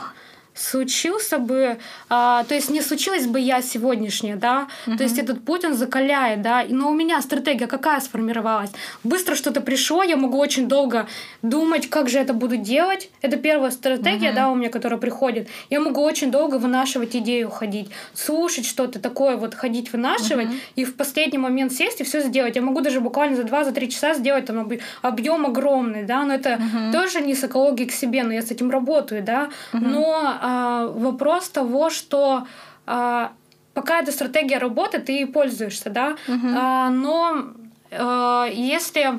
случился бы, а, то есть не случилась бы я сегодняшняя, да, угу. то есть этот путь он закаляет, да, но у меня стратегия какая сформировалась? Быстро что-то пришло, я могу очень долго думать, как же это буду делать, это первая стратегия, угу. да, у меня, которая приходит, я могу очень долго вынашивать идею ходить, слушать что-то такое, вот ходить вынашивать, угу. и в последний момент сесть и все сделать, я могу даже буквально за 2-3 за часа сделать там объем огромный, да, но это угу. тоже не с экологией к себе, но я с этим работаю, да, угу. но а, вопрос того, что а, пока эта стратегия работает, ты ей пользуешься, да, угу. а, но а, если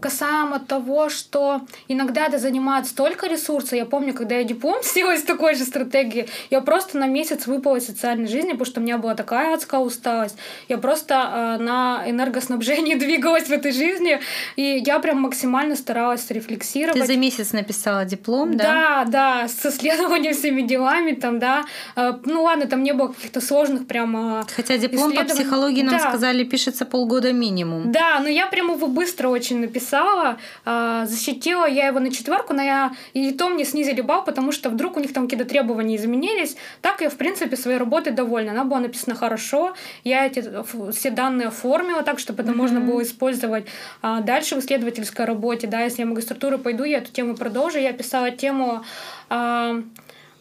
касаемо того, что иногда это занимает столько ресурсов. Я помню, когда я диплом сделала из такой же стратегии, я просто на месяц выпала из социальной жизни, потому что у меня была такая адская усталость. Я просто э, на энергоснабжении двигалась в этой жизни, и я прям максимально старалась рефлексировать. Ты за месяц написала диплом, да? Да, да, с исследованием всеми делами, там, да. Э, ну ладно, там не было каких-то сложных прям э, Хотя диплом по психологии нам да. сказали пишется полгода минимум. Да, но я прям его быстро очень написала а, защитила я его на четверку, но я и то мне снизили балл, потому что вдруг у них там какие-то требования изменились. Так я, в принципе, своей работой довольна. Она была написана хорошо, я эти все данные оформила так, чтобы это mm-hmm. можно было использовать а, дальше в исследовательской работе. Да, если я в магистратуру пойду, я эту тему продолжу. Я писала тему а,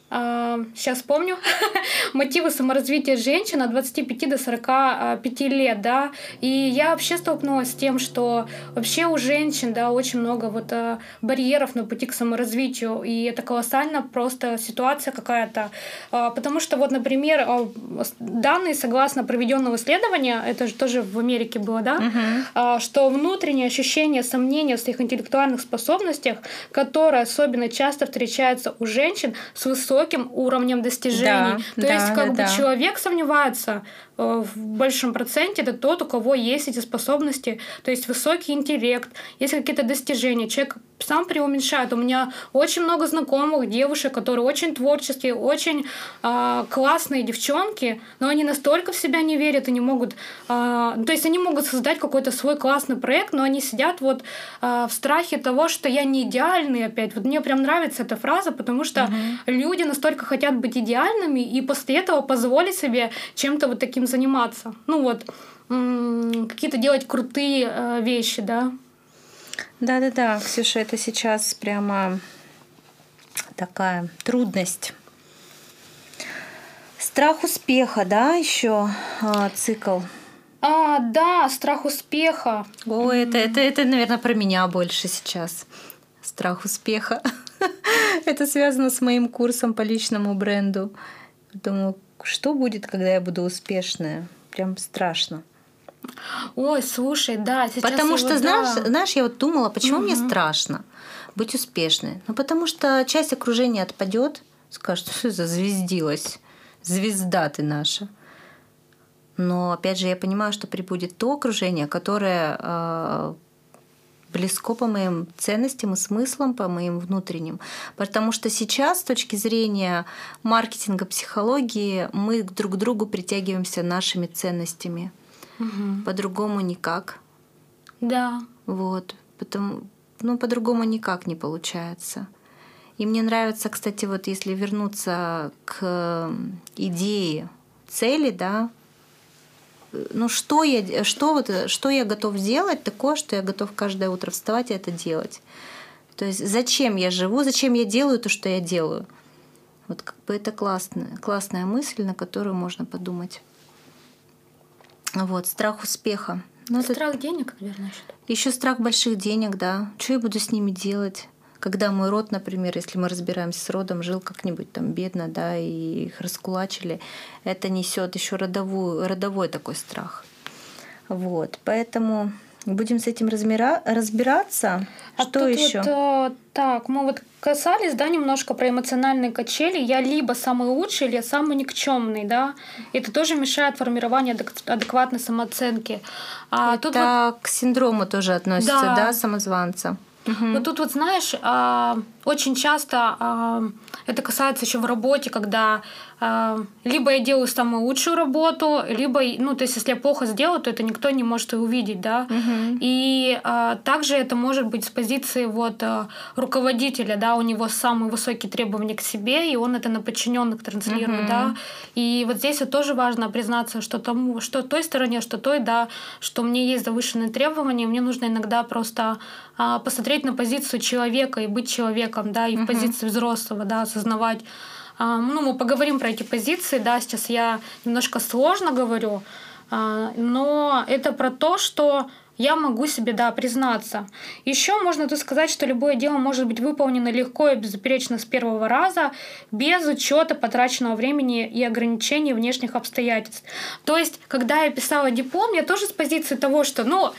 сейчас помню, мотивы саморазвития женщин от 25 до 45 лет, да, и я вообще столкнулась с тем, что вообще у женщин, да, очень много вот а, барьеров на пути к саморазвитию, и это колоссально просто ситуация какая-то, а, потому что вот, например, а, данные согласно проведенного исследования, это же тоже в Америке было, да, uh-huh. что внутреннее ощущение сомнения в своих интеллектуальных способностях, которое особенно часто встречается у женщин с высоким высоким уровнем достижений. Да, То да, есть, как да, бы да. человек сомневается в большем проценте это тот, у кого есть эти способности, то есть высокий интеллект, есть какие-то достижения. Человек сам преуменьшает. У меня очень много знакомых девушек, которые очень творческие, очень э, классные девчонки, но они настолько в себя не верят и не могут... Э, то есть они могут создать какой-то свой классный проект, но они сидят вот э, в страхе того, что я не идеальный опять. Вот мне прям нравится эта фраза, потому что угу. люди настолько хотят быть идеальными и после этого позволить себе чем-то вот таким заниматься. Ну вот, какие-то делать крутые э, вещи, да. Да-да-да, Ксюша, это сейчас прямо такая трудность. Страх успеха, да, еще а, цикл. А, да, страх успеха. О, это, это, это, наверное, про меня больше сейчас. Страх успеха. это связано с моим курсом по личному бренду. Думаю, что будет, когда я буду успешная? Прям страшно. Ой, слушай, да, сейчас Потому что, вот, знаешь, да. знаешь, я вот думала, почему угу. мне страшно быть успешной? Ну, потому что часть окружения отпадет, скажет, что за звездилась, звезда ты наша. Но опять же, я понимаю, что прибудет то окружение, которое э, близко по моим ценностям и смыслам, по моим внутренним. Потому что сейчас, с точки зрения маркетинга, психологии, мы друг к другу притягиваемся нашими ценностями. Угу. По-другому никак. Да. Вот. Потому, ну, по-другому никак не получается. И мне нравится, кстати, вот если вернуться к идее цели, да, ну что я, что вот, что я готов сделать такое, что я готов каждое утро вставать и это делать. То есть зачем я живу, зачем я делаю то, что я делаю. Вот как бы это классная, классная мысль, на которую можно подумать. Вот, страх успеха. Ну, страх это... денег, наверное, еще. Еще страх больших денег, да. Что я буду с ними делать? Когда мой род, например, если мы разбираемся с родом, жил как-нибудь там бедно, да, и их раскулачили, это несет еще родовую, родовой такой страх. Вот, поэтому будем с этим размера, разбираться. А Что еще? Вот, э, так, мы вот касались, да, немножко про эмоциональные качели. Я либо самый лучший, или я самый никчемный, да. Это тоже мешает формированию адекватной самооценки. А Это тут вот... к синдрому тоже относится, да, да самозванца. Угу. Но тут вот знаешь, а, очень часто а, это касается еще в работе, когда а, либо я делаю самую лучшую работу, либо, ну, то есть, если я плохо сделаю, то это никто не может и увидеть, да. Угу. И а, также это может быть с позиции вот а, руководителя, да, у него самые высокие требования к себе, и он это на подчиненных транслирует, угу. да. И вот здесь вот тоже важно признаться, что тому, что той стороне, что той, да, что мне есть завышенные требования, мне нужно иногда просто а, посмотреть на позицию человека и быть человеком, да, и угу. в позиции взрослого, да, осознавать а, ну, мы поговорим про эти позиции, да, сейчас я немножко сложно говорю, а, но это про то, что я могу себе, да, признаться. Еще можно тут сказать, что любое дело может быть выполнено легко и безупречно с первого раза, без учета потраченного времени и ограничений внешних обстоятельств. То есть, когда я писала диплом, я тоже с позиции того, что, ну,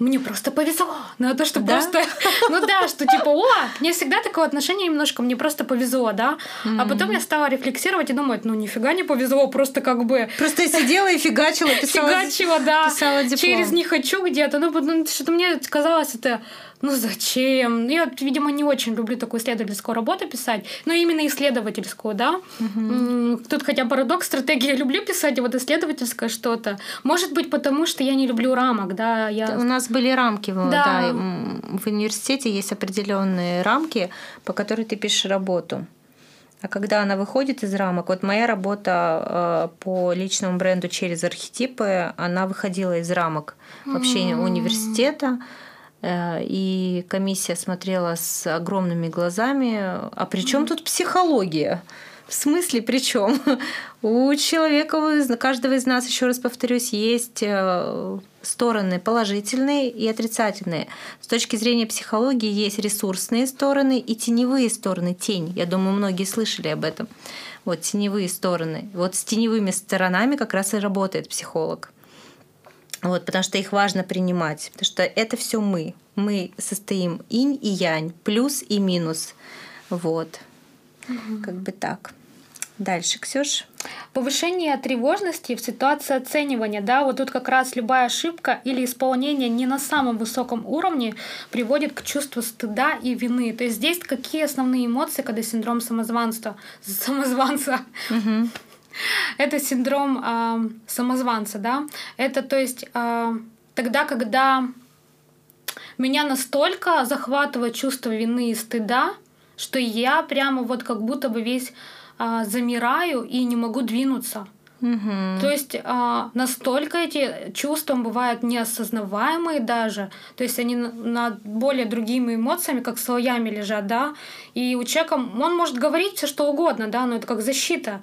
мне просто повезло. Ну, то, что да? просто... Ну да, что типа, о, мне всегда такое отношение немножко, мне просто повезло, да. Mm-hmm. А потом я стала рефлексировать и думать, ну, нифига не повезло, просто как бы... Просто я сидела и фигачила, писала... Фигачила, да. Писала диплом. Через «не хочу» где-то. Ну, ну что-то мне казалось это ну зачем? Я, видимо, не очень люблю такую исследовательскую работу писать, но именно исследовательскую, да. Угу. Тут хотя парадокс стратегии я люблю писать, а вот исследовательское что-то. Может быть, потому что я не люблю рамок, да. Я... У нас были рамки, да. да. В университете есть определенные рамки, по которым ты пишешь работу. А когда она выходит из рамок, вот моя работа э, по личному бренду через архетипы, она выходила из рамок вообще mm-hmm. университета. Э, и комиссия смотрела с огромными глазами. А при чем тут психология? В смысле, при чем? У человека, у каждого из нас, еще раз повторюсь, есть э, стороны положительные и отрицательные. С точки зрения психологии есть ресурсные стороны и теневые стороны. Тень. Я думаю, многие слышали об этом. Вот теневые стороны. Вот с теневыми сторонами как раз и работает психолог. Вот, потому что их важно принимать, потому что это все мы. Мы состоим инь и янь, плюс и минус. Вот. Угу. Как бы так. Дальше, Ксюш. Повышение тревожности в ситуации оценивания, да, вот тут как раз любая ошибка или исполнение не на самом высоком уровне приводит к чувству стыда и вины. То есть здесь какие основные эмоции, когда синдром самозванства, самозванца угу. Это синдром э, самозванца, да. Это то есть э, тогда, когда меня настолько захватывает чувство вины и стыда, что я прямо вот как будто бы весь э, замираю и не могу двинуться. Угу. То есть э, настолько эти чувства бывают неосознаваемые даже, то есть они над более другими эмоциями, как слоями лежат, да, и у человека он может говорить все что угодно, да, но это как защита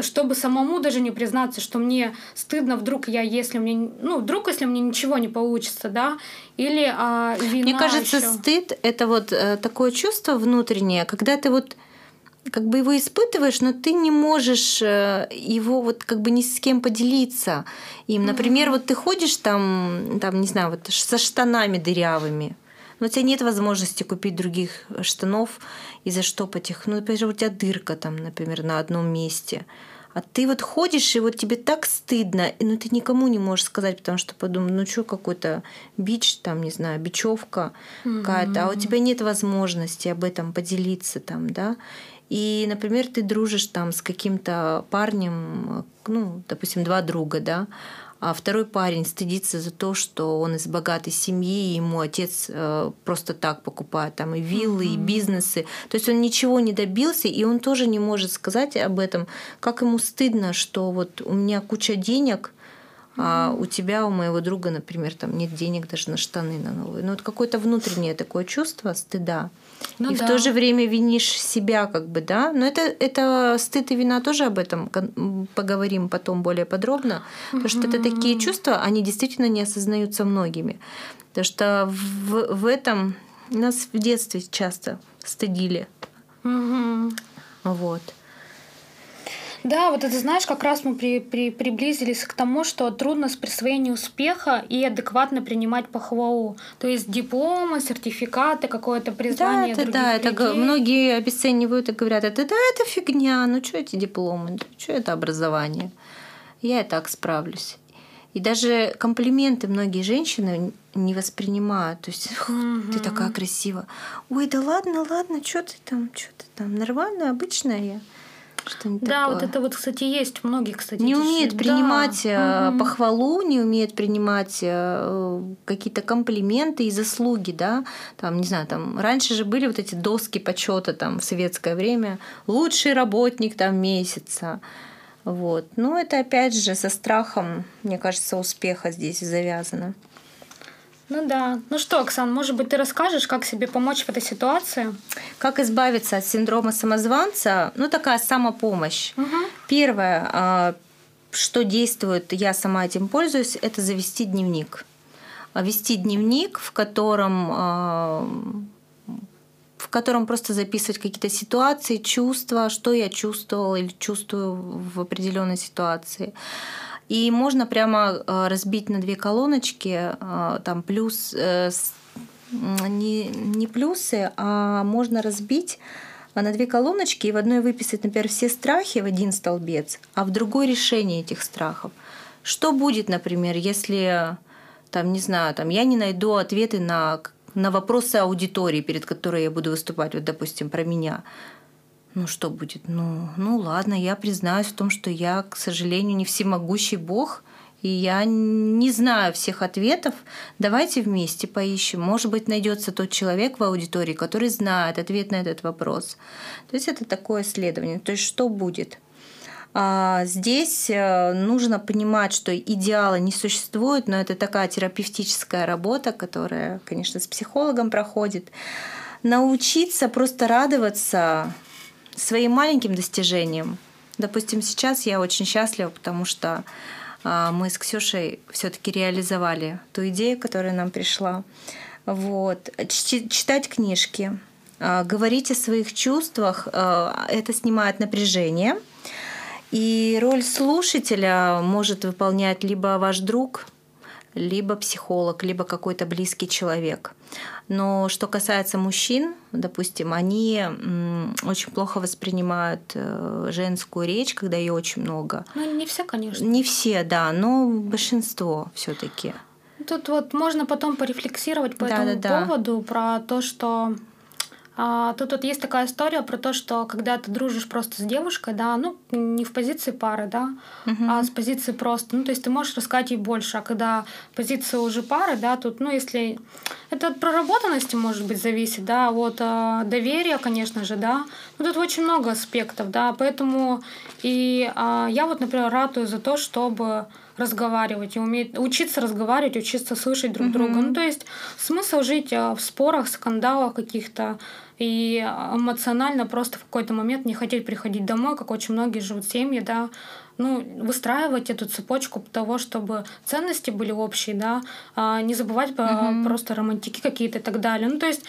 чтобы самому даже не признаться, что мне стыдно вдруг я, если мне, ну, вдруг, если мне ничего не получится, да, или а, вина Мне кажется, еще. стыд — это вот э, такое чувство внутреннее, когда ты вот как бы его испытываешь, но ты не можешь э, его вот как бы ни с кем поделиться им. Например, mm-hmm. вот ты ходишь там, там, не знаю, вот со штанами дырявыми, но у тебя нет возможности купить других штанов и заштопать их. Ну, например, у тебя дырка там, например, на одном месте. А ты вот ходишь, и вот тебе так стыдно, но ты никому не можешь сказать, потому что подумал, ну что, какой-то бич, там, не знаю, бечевка mm-hmm. какая-то, а у тебя нет возможности об этом поделиться там, да. И, например, ты дружишь там с каким-то парнем, ну, допустим, два друга, да, а второй парень стыдится за то, что он из богатой семьи, ему отец э, просто так покупает там и виллы, mm-hmm. и бизнесы. То есть он ничего не добился, и он тоже не может сказать об этом, как ему стыдно, что вот у меня куча денег, а у тебя, у моего друга, например, там нет денег даже на штаны на новые. Ну, вот какое-то внутреннее такое чувство стыда. Ну, и да. в то же время винишь себя, как бы, да. Но это, это стыд и вина тоже об этом поговорим потом более подробно. Потому что это такие чувства, они действительно не осознаются многими. Потому что в, в этом Нас в детстве часто стыдили. Угу. Вот. Да, вот это знаешь, как раз мы при, при, приблизились к тому, что трудно с присвоением успеха и адекватно принимать похвалу. То есть дипломы, сертификаты, какое-то признание да, это, да, это людей. многие обесценивают и говорят, это да, это фигня, ну что эти дипломы, что это образование, я и так справлюсь. И даже комплименты многие женщины не воспринимают. То есть, угу. ты такая красивая. Ой, да ладно, ладно, что ты там, что ты там, нормальная, обычная я. Что-нибудь да, такое. вот это вот, кстати, есть у многих, кстати. Не умеет принимать да. Э, похвалу, не умеет принимать э, какие-то комплименты и заслуги, да. Там, не знаю, там раньше же были вот эти доски почета там в советское время. Лучший работник там месяца. Вот. Но это опять же со страхом, мне кажется, успеха здесь завязано. Ну да. Ну что, Оксан, может быть, ты расскажешь, как себе помочь в этой ситуации? Как избавиться от синдрома самозванца? Ну, такая самопомощь. Угу. Первое, а, что действует, я сама этим пользуюсь, это завести дневник. Вести дневник, в котором а, в котором просто записывать какие-то ситуации, чувства, что я чувствовала или чувствую в определенной ситуации. И можно прямо э, разбить на две колоночки, э, там плюс, э, не, не плюсы, а можно разбить на две колоночки и в одной выписать, например, все страхи в один столбец, а в другой решение этих страхов. Что будет, например, если там, не знаю, там, я не найду ответы на, на вопросы аудитории, перед которой я буду выступать, вот, допустим, про меня ну что будет? Ну, ну ладно, я признаюсь в том, что я, к сожалению, не всемогущий Бог, и я не знаю всех ответов. Давайте вместе поищем. Может быть, найдется тот человек в аудитории, который знает ответ на этот вопрос. То есть это такое исследование. То есть что будет? А здесь э, нужно понимать, что идеала не существует, но это такая терапевтическая работа, которая, конечно, с психологом проходит. Научиться просто радоваться своим маленьким достижениям. Допустим, сейчас я очень счастлива, потому что а, мы с Ксюшей все-таки реализовали ту идею, которая нам пришла. Вот. Читать книжки, а, говорить о своих чувствах, а, это снимает напряжение. И роль слушателя может выполнять либо ваш друг, либо психолог, либо какой-то близкий человек. Но что касается мужчин, допустим, они очень плохо воспринимают э, женскую речь, когда ее очень много. Ну, не все, конечно. Не все, да, но большинство все-таки. Тут вот можно потом порефлексировать по да, этому да, поводу да. про то, что тут вот есть такая история про то, что когда ты дружишь просто с девушкой, да, ну, не в позиции пары, да, угу. а с позиции просто, ну, то есть ты можешь рассказать ей больше, а когда позиция уже пары, да, тут, ну, если... Это от проработанности, может быть, зависит, да, от э, доверия, конечно же, да, ну, тут очень много аспектов, да, поэтому и э, я вот, например, ратую за то, чтобы разговаривать и уметь учиться разговаривать, учиться слышать друг mm-hmm. друга. Ну, то есть смысл жить в спорах, скандалах каких-то, и эмоционально просто в какой-то момент не хотеть приходить домой, как очень многие живут семьи, да, ну, выстраивать эту цепочку того, чтобы ценности были общие, да, а не забывать mm-hmm. просто романтики какие-то и так далее. Ну, то есть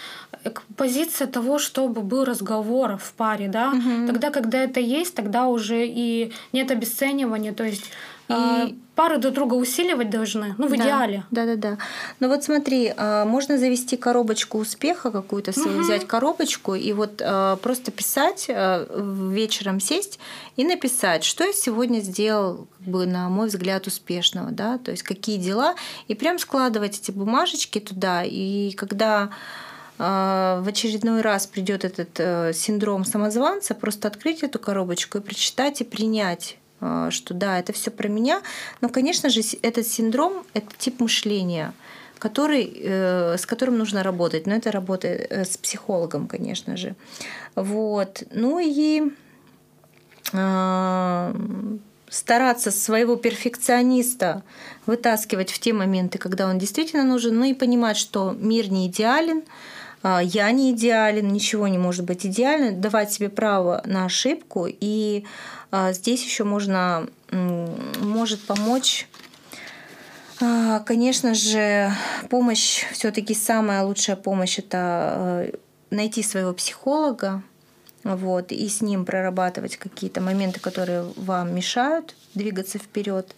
э, позиция того, чтобы был разговор в паре, да, mm-hmm. тогда, когда это есть, тогда уже и нет обесценивания, то есть и пары друг друга усиливать должны, ну, в да, идеале. Да, да, да. Ну вот смотри, а, можно завести коробочку успеха какую-то, свою, угу. взять коробочку и вот а, просто писать, вечером сесть и написать, что я сегодня сделал, как бы, на мой взгляд, успешного, да, то есть какие дела, и прям складывать эти бумажечки туда, и когда в очередной раз придет этот э, синдром самозванца, просто открыть эту коробочку и прочитать и принять а, что да, это все про меня. Но, конечно же, этот синдром — это тип мышления, который, э, с которым нужно работать. Но это работа э, с психологом, конечно же. Вот. Ну и а, стараться своего перфекциониста вытаскивать в те моменты, когда он действительно нужен, ну и понимать, что мир не идеален, а, я не идеален, ничего не может быть идеально, давать себе право на ошибку и а, здесь еще можно, может помочь А, конечно же, помощь, все-таки самая лучшая помощь это э, найти своего психолога, вот, и с ним прорабатывать какие-то моменты, которые вам мешают двигаться вперед.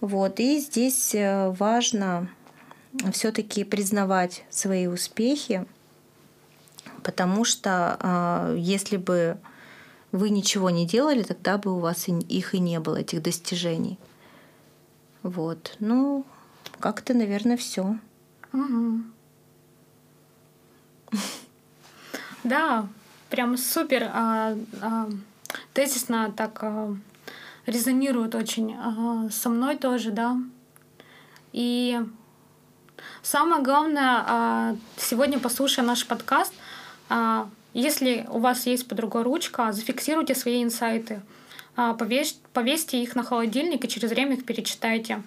Вот, и здесь э, важно все-таки признавать свои успехи, потому что а, если бы вы ничего не делали, тогда бы у вас их и не было, этих достижений. Вот. Ну, как-то, наверное, все. Да, прям супер. А, а, тезисно так а, резонирует очень а, со мной тоже, да. И самое главное, а, сегодня послушая наш подкаст, если у вас есть под рукой ручка, зафиксируйте свои инсайты, а, повесь, повесьте их на холодильник и через время их перечитайте.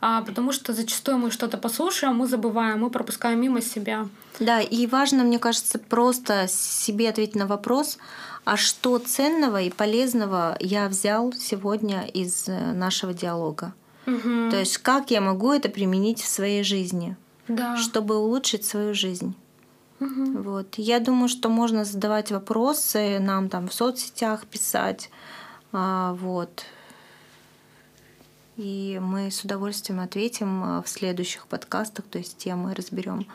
А, потому что зачастую мы что-то послушаем, мы забываем, мы пропускаем мимо себя. Да, и важно, мне кажется, просто себе ответить на вопрос, а что ценного и полезного я взял сегодня из э, нашего диалога. Угу. То есть как я могу это применить в своей жизни, да. чтобы улучшить свою жизнь. Угу. Вот. Я думаю, что можно задавать вопросы, нам там в соцсетях писать. А, вот. И мы с удовольствием ответим а, в следующих подкастах, то есть темы разберем.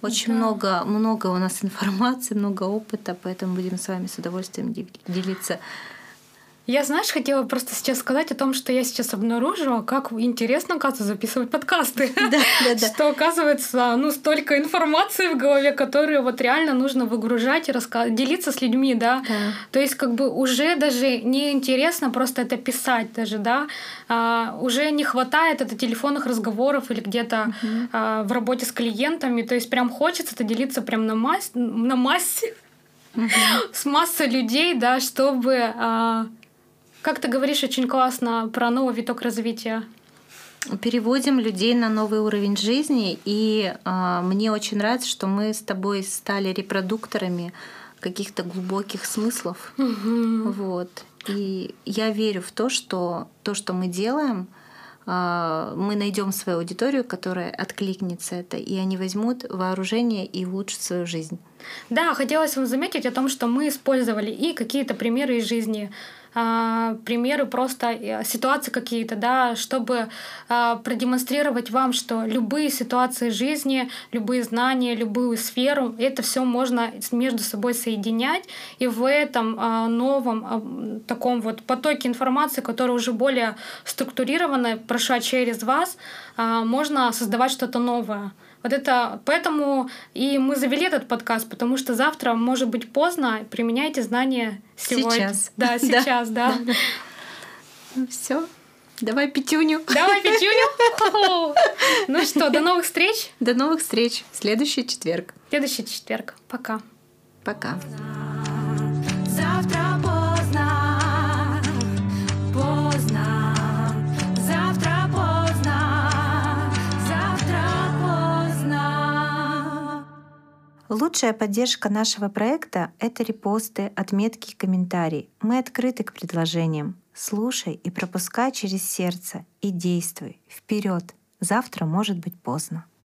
Очень да. много, много у нас информации, много опыта, поэтому будем с вами с удовольствием делиться я, знаешь, хотела просто сейчас сказать о том, что я сейчас обнаружила, как интересно, оказывается, записывать подкасты. Да, да, да. Что, оказывается, ну, столько информации в голове, которую вот реально нужно выгружать и рассказывать, делиться с людьми, да? да. То есть, как бы уже даже не интересно просто это писать даже, да? А, уже не хватает это телефонных разговоров или где-то угу. а, в работе с клиентами. То есть, прям хочется это делиться прям на, масс... на массе. Угу. с массой людей, да, чтобы а, как ты говоришь очень классно про новый виток развития. Переводим людей на новый уровень жизни, и э, мне очень нравится, что мы с тобой стали репродукторами каких-то глубоких смыслов. Угу. Вот. И я верю в то, что то, что мы делаем, э, мы найдем свою аудиторию, которая откликнется это, и они возьмут вооружение и улучшат свою жизнь. Да, хотелось вам заметить о том, что мы использовали и какие-то примеры из жизни а, примеры просто э, ситуации какие-то, да, чтобы а, продемонстрировать вам, что любые ситуации жизни, любые знания, любую сферу, это все можно между собой соединять, и в этом а, новом таком вот потоке информации, который уже более структурированно прошла через вас, можно создавать что-то новое. Вот это поэтому и мы завели этот подкаст, потому что завтра может быть поздно, применяйте знания сегодня. Сейчас. Да, сейчас, да. да. Ну все. Давай пятюню. Давай пятюню. Ну что, до новых встреч. До новых встреч. Следующий четверг. Следующий четверг. Пока. Пока. Завтра Лучшая поддержка нашего проекта — это репосты, отметки и комментарии. Мы открыты к предложениям. Слушай и пропускай через сердце и действуй. Вперед! Завтра может быть поздно.